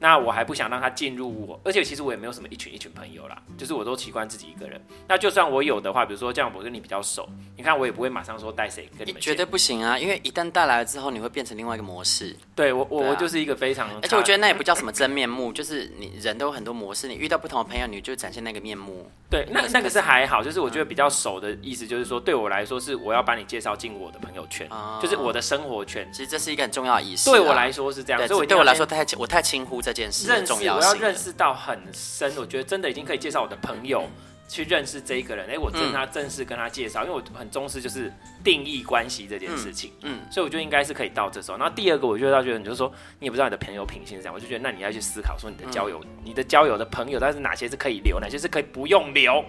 那我还不想让他进入我，而且其实我也没有什么一群一群朋友啦，就是我都习惯自己一个人。那就算我有的话，比如说这样，我跟你比较熟，你看我也不会马上说带谁跟你们。绝对不行啊，因为一旦带来了之后，你会变成另外一个模式。对我，我、啊、我就是一个非常，而且我觉得那也不叫什么真面目，就是你人都有很多模式，你遇到不同的朋友，你就展现那个面目。对，那那个是还好，就是我觉得比较熟的意思，就是说对我来说是我要把你介绍进我的朋友圈，嗯、就是我的生活圈。其实这是一个很重要的意思、啊。对我来说是这样，所以对我来说太我太轻忽这件事很重要。我要认识到很深，我觉得真的已经可以介绍我的朋友去认识这一个人。哎、欸，我跟他正式跟他介绍，因为我很重视就是定义关系这件事情。嗯，所以我觉得应该是可以到这时候。然后第二个，我就要到觉得你就是说，你也不知道你的朋友品性是这样，我就觉得那你要去思考说你的交友，你的交友的朋友，但是哪些是可以留，哪些是可以不用留。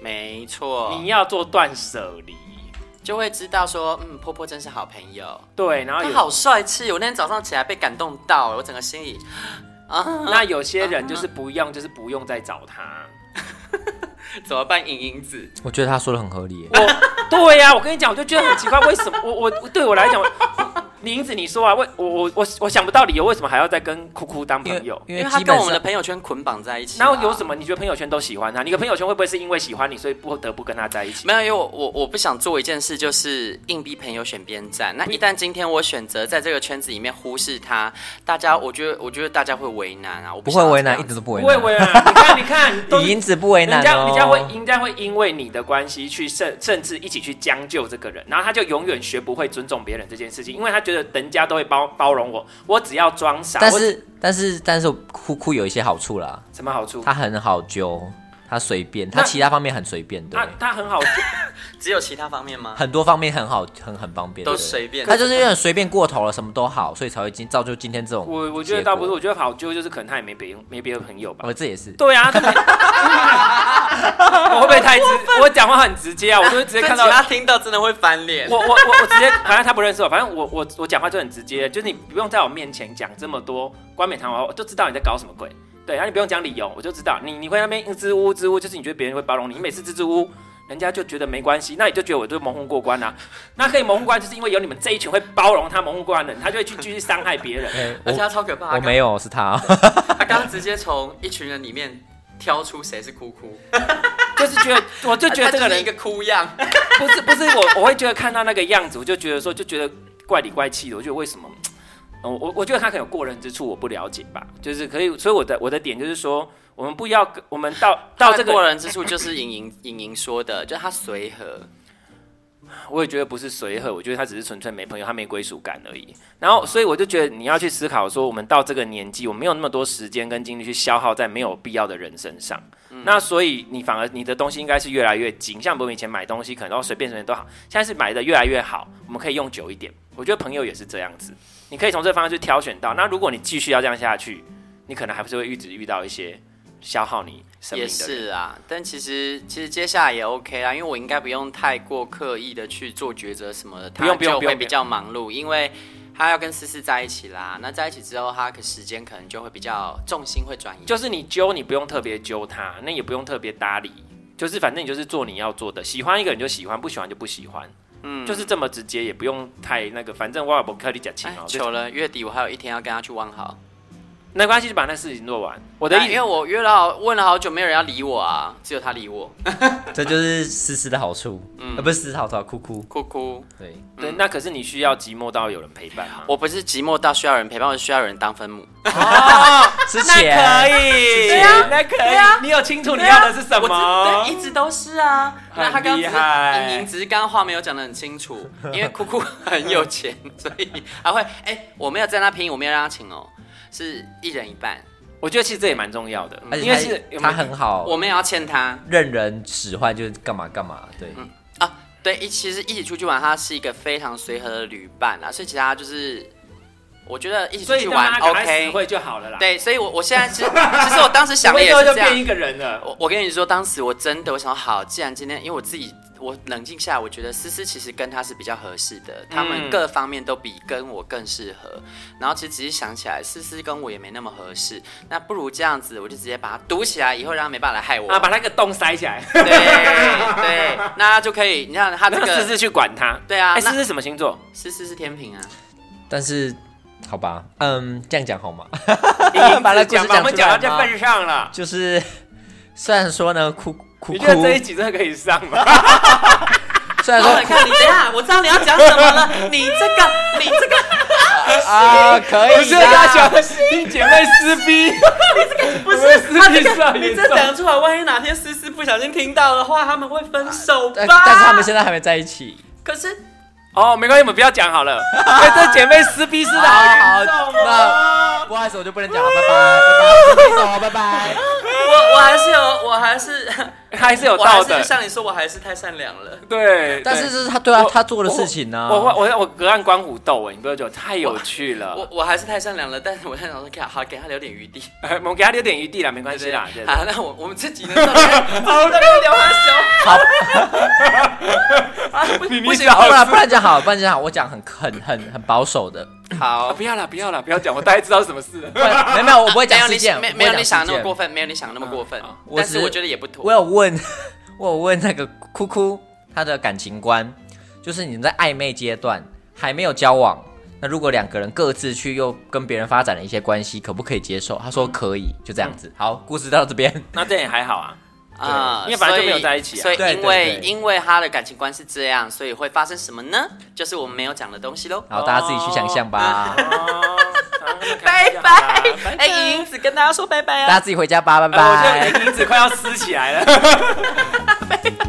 没错，你要做断舍离，就会知道说，嗯，婆婆真是好朋友。对，然后他好帅气，我那天早上起来被感动到，我整个心里。Uh-huh, 那有些人就是不用，uh-huh. 就是不用再找他，怎么办？影影子，我觉得他说的很合理。我，对呀、啊，我跟你讲，我就觉得很奇怪，为什么我我对我来讲。林子，你说啊，为我我我我想不到理由，为什么还要再跟酷酷当朋友？因为，因为他跟我们的朋友圈捆绑在一起。然后有什么？你觉得朋友圈都喜欢他？你的朋友圈会不会是因为喜欢你，所以不得不跟他在一起？没有，因为我我我不想做一件事，就是硬逼朋友选边站。那一旦今天我选择在这个圈子里面忽视他，大家，我觉得我觉得大家会为难啊。我不，不会为难，一直都不为难。不会为难。你看，你看，林子不为难、哦、人家，人家会，人家会因为你的关系去甚甚至一起去将就这个人，然后他就永远学不会尊重别人这件事情，因为他觉得人家都会。包包容我，我只要装傻。但是但是但是哭哭有一些好处啦。什么好处？他很好揪，他随便，他其他方面很随便。对，他他很好，只有其他方面吗？很多方面很好，很很方便，都随便。他就是有点随便过头了，什么都好，所以才会今造就今天这种。我我觉得倒不是，我觉得好就就是可能他也没别没别的朋友吧。我这也是。对啊。我会不会太直？我讲话很直接啊，我就会直接看到 他听到真的会翻脸。我我我我直接，反正他不认识我，反正我我我讲话就很直接，就是你不用在我面前讲这么多冠冕堂皇，我就知道你在搞什么鬼。对，然后你不用讲理由，我就知道你你会那边支吾支吾，就是你觉得别人会包容你，你每次支支吾吾，人家就觉得没关系，那你就觉得我就蒙混过关啊。那可以蒙混过关，就是因为有你们这一群会包容他蒙混过关的人，他就会去继续伤害别人。欸、而且他超可怕，我没有，是他。他刚刚直接从一群人里面挑出谁是哭哭，就是觉得我就觉得这个人 一个哭样，不是不是我我会觉得看到那个样子，我就觉得说就觉得怪里怪气的，我觉得为什么？我我觉得他可能有过人之处，我不了解吧，就是可以，所以我的我的点就是说，我们不要，我们到到这个过人之处，就是莹莹莹莹说的，就是他随和。我也觉得不是随和，我觉得他只是纯粹没朋友，他没归属感而已。然后，所以我就觉得你要去思考说，我们到这个年纪，我没有那么多时间跟精力去消耗在没有必要的人身上。嗯、那所以你反而你的东西应该是越来越精，像我们以前买东西可能都随便随便都好，现在是买的越来越好，我们可以用久一点。我觉得朋友也是这样子。你可以从这方向去挑选到。那如果你继续要这样下去，你可能还不是会一直遇到一些消耗你生命的。也是啊，但其实其实接下来也 OK 啦，因为我应该不用太过刻意的去做抉择什么的。不用不用，就会比较忙碌，因为他要跟思思在一起啦。那在一起之后，他可时间可能就会比较重心会转移。就是你揪，你不用特别揪他，那也不用特别搭理，就是反正你就是做你要做的。喜欢一个人就喜欢，不喜欢就不喜欢。嗯，就是这么直接，也不用太那个，反正我也不刻意讲清哦。求了，月底我还有一天要跟他去万豪，没关系，就把那事情做完。我的意，因为我约了好，问了好久，没有人要理我啊，只有他理我。这就是思思的好处，嗯，不是思思好处，哭哭哭哭。对对，那可是你需要寂寞到有人陪伴吗？我不是寂寞到需要人陪伴，我是需要人当分母。哦，之前可以，对啊，那可以啊。你有清楚你要的是什么？对，一直都是啊。那他刚刚莹莹只是刚刚话没有讲的很清楚，因为哭哭很有钱，所以还会哎，我没有在那拼，我没有让他请哦，是一人一半。我觉得其实这也蛮重要的，因为是他很好，我们也要欠他，任人使唤就是干嘛干嘛。对，嗯啊，对，一其实一起出去玩，他是一个非常随和的旅伴啊，所以其他就是。我觉得一起出去玩，OK，会就好了啦。对，所以，我我现在其实，其实我当时想的 也是这样。就变一个人了。我我跟你说，当时我真的我想好，既然今天，因为我自己我冷静下来，我觉得思思其实跟他是比较合适的，他们各方面都比跟我更适合。然后其实仔细想起来，思思跟我也没那么合适，那不如这样子，我就直接把他堵起来，以后让他没办法来害我。啊，把那个洞塞起来。对对，那就可以，你让他这个思思去管他。对啊，哎，思思什么星座？思思是天平啊，但是。好吧，嗯，这样讲好吗？把那故事讲，我们讲到这份上了。就是虽然说呢，哭哭，你觉得这一集真的可以上吗？虽然说，你看，你等一下，我知道你要讲什么了。你这个，你这个啊，可以。不是他讲弟姐妹撕逼，你这个不是他这个，你这讲出来，万一哪天思思不小心听到的话，他们会分手吧？但是他们现在还没在一起。可是。哦，没关系，我们不要讲好了。这姐妹撕逼是的，好，那不好意思，我就不能讲了，拜拜，拜拜，拜拜。我我还是有，我还是 还是有道德。像你说，我还是太善良了。对，但是这是他对啊，他做的事情呢。我我我我隔岸观虎斗，哎，你不要觉得太有趣了。我我还是太善良了，但是我在想说，给好给他留点余地。我们给他留点余地啦，没关系啦。好，那我我们这几年好，那边聊他小好。不行，不然不然讲好，不然讲好，我讲很很很很保守的。好，不要了，不要了，不要讲，我大概知道什么事 了。没有没有，我不会讲事件，没没有你想的那么过分，没有你想的那么过分。但是我觉得也不妥。我有问，我有问那个哭哭他的感情观，就是你在暧昧阶段还没有交往，那如果两个人各自去又跟别人发展了一些关系，可不可以接受？他说可以，就这样子。好，故事到这边，那这也还好啊。啊，因为本来就没有在一起啊。所以因为因为他的感情观是这样，所以会发生什么呢？就是我们没有讲的东西喽。好，大家自己去想象吧。拜拜。哎，银子跟大家说拜拜啊！大家自己回家吧，拜拜。我觉得银子快要撕起来了。